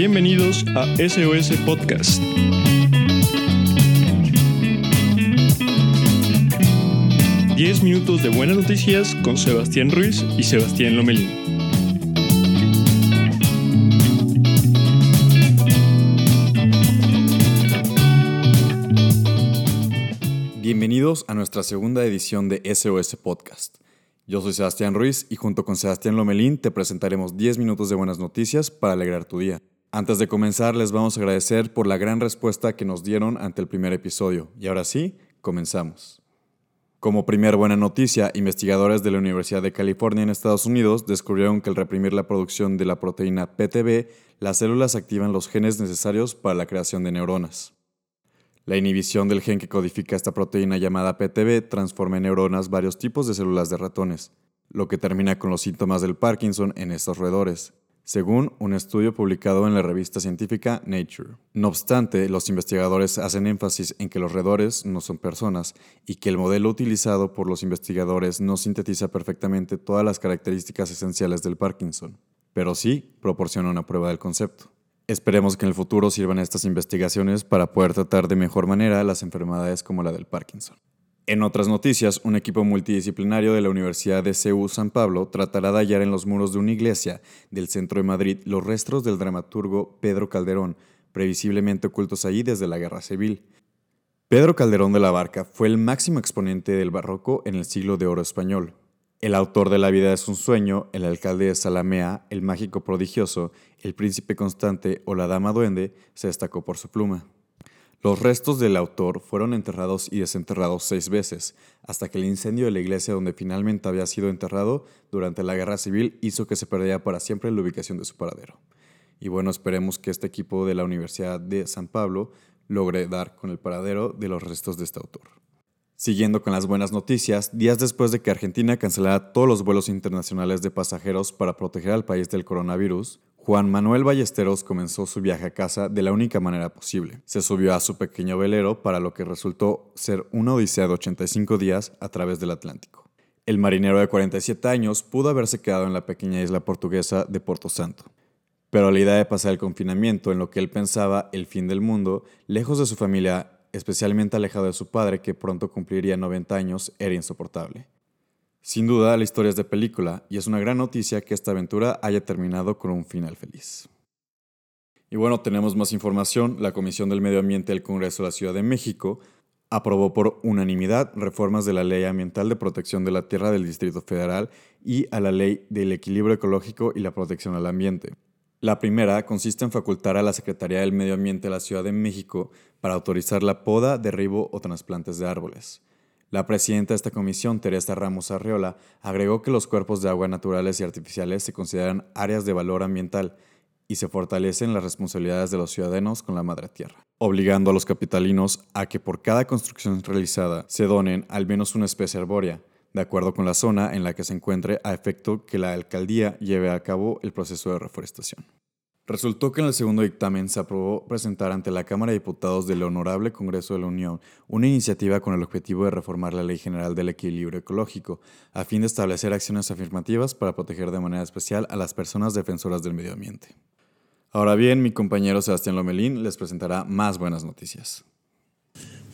Bienvenidos a SOS Podcast. Diez minutos de buenas noticias con Sebastián Ruiz y Sebastián Lomelín. Bienvenidos a nuestra segunda edición de SOS Podcast. Yo soy Sebastián Ruiz y junto con Sebastián Lomelín te presentaremos 10 minutos de buenas noticias para alegrar tu día. Antes de comenzar, les vamos a agradecer por la gran respuesta que nos dieron ante el primer episodio. Y ahora sí, comenzamos. Como primera buena noticia, investigadores de la Universidad de California en Estados Unidos descubrieron que al reprimir la producción de la proteína PTB, las células activan los genes necesarios para la creación de neuronas. La inhibición del gen que codifica esta proteína llamada PTB transforma en neuronas varios tipos de células de ratones, lo que termina con los síntomas del Parkinson en estos roedores, según un estudio publicado en la revista científica Nature. No obstante, los investigadores hacen énfasis en que los roedores no son personas y que el modelo utilizado por los investigadores no sintetiza perfectamente todas las características esenciales del Parkinson, pero sí proporciona una prueba del concepto. Esperemos que en el futuro sirvan estas investigaciones para poder tratar de mejor manera las enfermedades como la del Parkinson. En otras noticias, un equipo multidisciplinario de la Universidad de CEU San Pablo tratará de hallar en los muros de una iglesia del centro de Madrid los restos del dramaturgo Pedro Calderón, previsiblemente ocultos allí desde la Guerra Civil. Pedro Calderón de la Barca fue el máximo exponente del barroco en el siglo de oro español. El autor de La vida es un sueño, el alcalde de Salamea, el mágico prodigioso, el príncipe constante o la dama duende se destacó por su pluma. Los restos del autor fueron enterrados y desenterrados seis veces, hasta que el incendio de la iglesia donde finalmente había sido enterrado durante la guerra civil hizo que se perdiera para siempre la ubicación de su paradero. Y bueno, esperemos que este equipo de la Universidad de San Pablo logre dar con el paradero de los restos de este autor. Siguiendo con las buenas noticias, días después de que Argentina cancelara todos los vuelos internacionales de pasajeros para proteger al país del coronavirus, Juan Manuel Ballesteros comenzó su viaje a casa de la única manera posible. Se subió a su pequeño velero para lo que resultó ser una odisea de 85 días a través del Atlántico. El marinero de 47 años pudo haberse quedado en la pequeña isla portuguesa de Porto Santo. Pero la idea de pasar el confinamiento en lo que él pensaba el fin del mundo, lejos de su familia especialmente alejado de su padre, que pronto cumpliría 90 años, era insoportable. Sin duda, la historia es de película, y es una gran noticia que esta aventura haya terminado con un final feliz. Y bueno, tenemos más información. La Comisión del Medio Ambiente del Congreso de la Ciudad de México aprobó por unanimidad reformas de la Ley Ambiental de Protección de la Tierra del Distrito Federal y a la Ley del Equilibrio Ecológico y la Protección al Ambiente. La primera consiste en facultar a la Secretaría del Medio Ambiente de la Ciudad de México para autorizar la poda, derribo o trasplantes de árboles. La presidenta de esta comisión, Teresa Ramos Arriola, agregó que los cuerpos de agua naturales y artificiales se consideran áreas de valor ambiental y se fortalecen las responsabilidades de los ciudadanos con la madre tierra, obligando a los capitalinos a que por cada construcción realizada se donen al menos una especie arbórea, de acuerdo con la zona en la que se encuentre, a efecto que la alcaldía lleve a cabo el proceso de reforestación. Resultó que en el segundo dictamen se aprobó presentar ante la Cámara de Diputados del Honorable Congreso de la Unión una iniciativa con el objetivo de reformar la Ley General del Equilibrio Ecológico, a fin de establecer acciones afirmativas para proteger de manera especial a las personas defensoras del medio ambiente. Ahora bien, mi compañero Sebastián Lomelín les presentará más buenas noticias.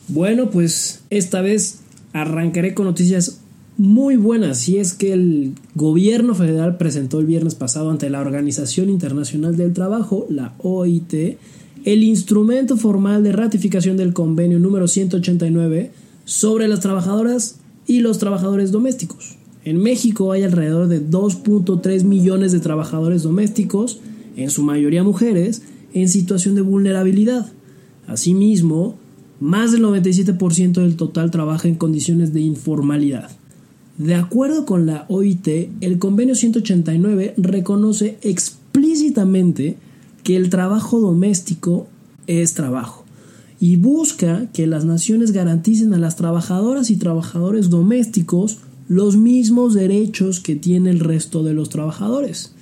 Bueno, pues esta vez arrancaré con noticias muy buena si es que el gobierno federal presentó el viernes pasado ante la Organización Internacional del Trabajo, la OIT, el instrumento formal de ratificación del convenio número 189 sobre las trabajadoras y los trabajadores domésticos. En México hay alrededor de 2.3 millones de trabajadores domésticos, en su mayoría mujeres, en situación de vulnerabilidad. Asimismo, más del 97% del total trabaja en condiciones de informalidad. De acuerdo con la OIT, el convenio 189 reconoce explícitamente que el trabajo doméstico es trabajo y busca que las naciones garanticen a las trabajadoras y trabajadores domésticos los mismos derechos que tiene el resto de los trabajadores.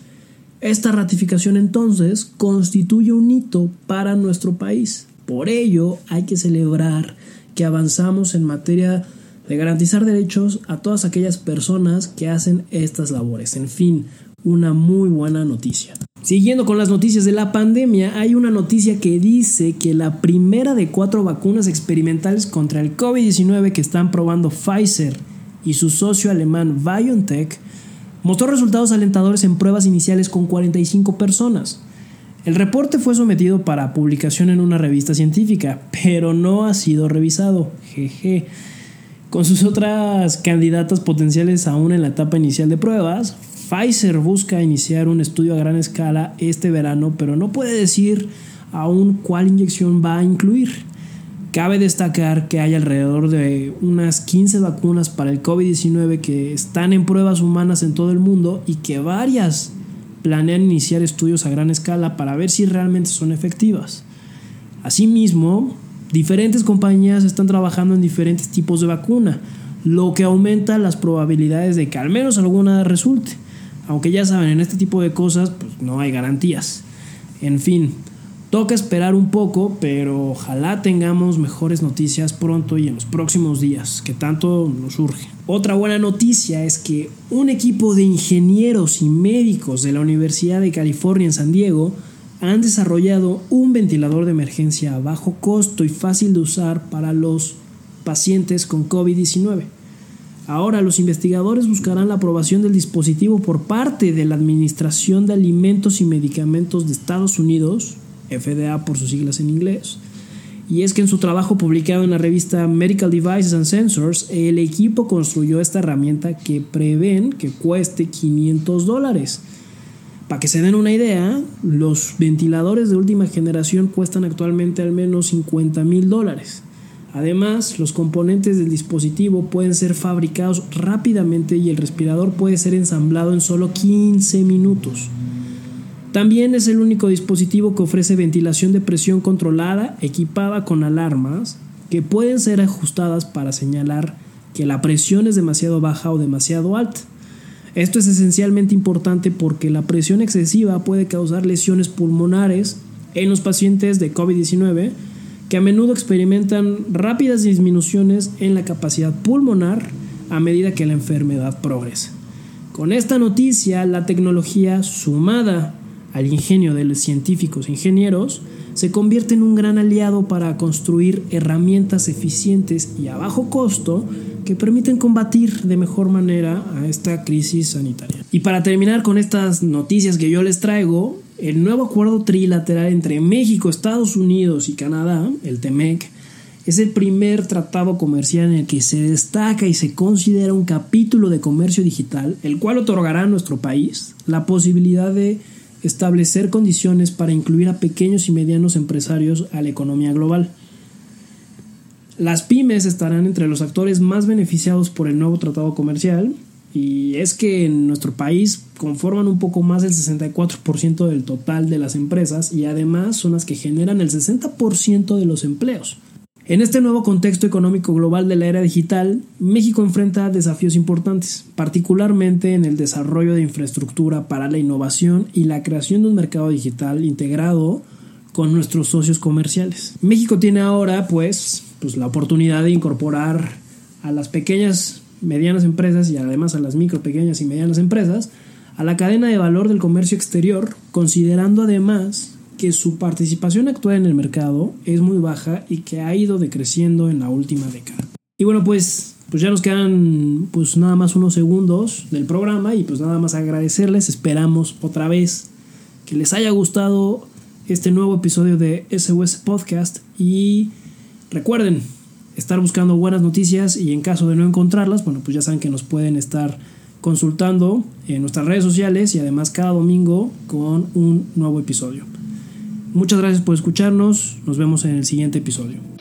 Esta ratificación entonces constituye un hito para nuestro país. Por ello hay que celebrar que avanzamos en materia de garantizar derechos a todas aquellas personas que hacen estas labores. En fin, una muy buena noticia. Siguiendo con las noticias de la pandemia, hay una noticia que dice que la primera de cuatro vacunas experimentales contra el COVID-19 que están probando Pfizer y su socio alemán BioNTech mostró resultados alentadores en pruebas iniciales con 45 personas. El reporte fue sometido para publicación en una revista científica, pero no ha sido revisado. Jeje. Con sus otras candidatas potenciales aún en la etapa inicial de pruebas, Pfizer busca iniciar un estudio a gran escala este verano, pero no puede decir aún cuál inyección va a incluir. Cabe destacar que hay alrededor de unas 15 vacunas para el COVID-19 que están en pruebas humanas en todo el mundo y que varias planean iniciar estudios a gran escala para ver si realmente son efectivas. Asimismo, diferentes compañías están trabajando en diferentes tipos de vacuna, lo que aumenta las probabilidades de que al menos alguna resulte. Aunque ya saben, en este tipo de cosas pues no hay garantías. En fin, toca esperar un poco, pero ojalá tengamos mejores noticias pronto y en los próximos días, que tanto nos urge. Otra buena noticia es que un equipo de ingenieros y médicos de la Universidad de California en San Diego han desarrollado un ventilador de emergencia a bajo costo y fácil de usar para los pacientes con COVID-19. Ahora los investigadores buscarán la aprobación del dispositivo por parte de la Administración de Alimentos y Medicamentos de Estados Unidos, FDA por sus siglas en inglés. Y es que en su trabajo publicado en la revista Medical Devices and Sensors, el equipo construyó esta herramienta que prevén que cueste 500 dólares. Para que se den una idea, los ventiladores de última generación cuestan actualmente al menos 50 mil dólares. Además, los componentes del dispositivo pueden ser fabricados rápidamente y el respirador puede ser ensamblado en solo 15 minutos. También es el único dispositivo que ofrece ventilación de presión controlada equipada con alarmas que pueden ser ajustadas para señalar que la presión es demasiado baja o demasiado alta. Esto es esencialmente importante porque la presión excesiva puede causar lesiones pulmonares en los pacientes de COVID-19 que a menudo experimentan rápidas disminuciones en la capacidad pulmonar a medida que la enfermedad progresa. Con esta noticia, la tecnología sumada al ingenio de los científicos e ingenieros se convierte en un gran aliado para construir herramientas eficientes y a bajo costo que permiten combatir de mejor manera a esta crisis sanitaria. Y para terminar con estas noticias que yo les traigo, el nuevo acuerdo trilateral entre México, Estados Unidos y Canadá, el TEMEC, es el primer tratado comercial en el que se destaca y se considera un capítulo de comercio digital, el cual otorgará a nuestro país la posibilidad de establecer condiciones para incluir a pequeños y medianos empresarios a la economía global. Las pymes estarán entre los actores más beneficiados por el nuevo tratado comercial y es que en nuestro país conforman un poco más del 64% del total de las empresas y además son las que generan el 60% de los empleos. En este nuevo contexto económico global de la era digital, México enfrenta desafíos importantes, particularmente en el desarrollo de infraestructura para la innovación y la creación de un mercado digital integrado con nuestros socios comerciales. México tiene ahora, pues, pues la oportunidad de incorporar a las pequeñas medianas empresas y además a las micro, pequeñas y medianas empresas a la cadena de valor del comercio exterior, considerando además que su participación actual en el mercado es muy baja y que ha ido decreciendo en la última década. Y bueno, pues, pues ya nos quedan pues nada más unos segundos del programa y pues nada más agradecerles, esperamos otra vez que les haya gustado este nuevo episodio de SOS Podcast y recuerden, estar buscando buenas noticias y en caso de no encontrarlas, bueno, pues ya saben que nos pueden estar consultando en nuestras redes sociales y además cada domingo con un nuevo episodio. Muchas gracias por escucharnos, nos vemos en el siguiente episodio.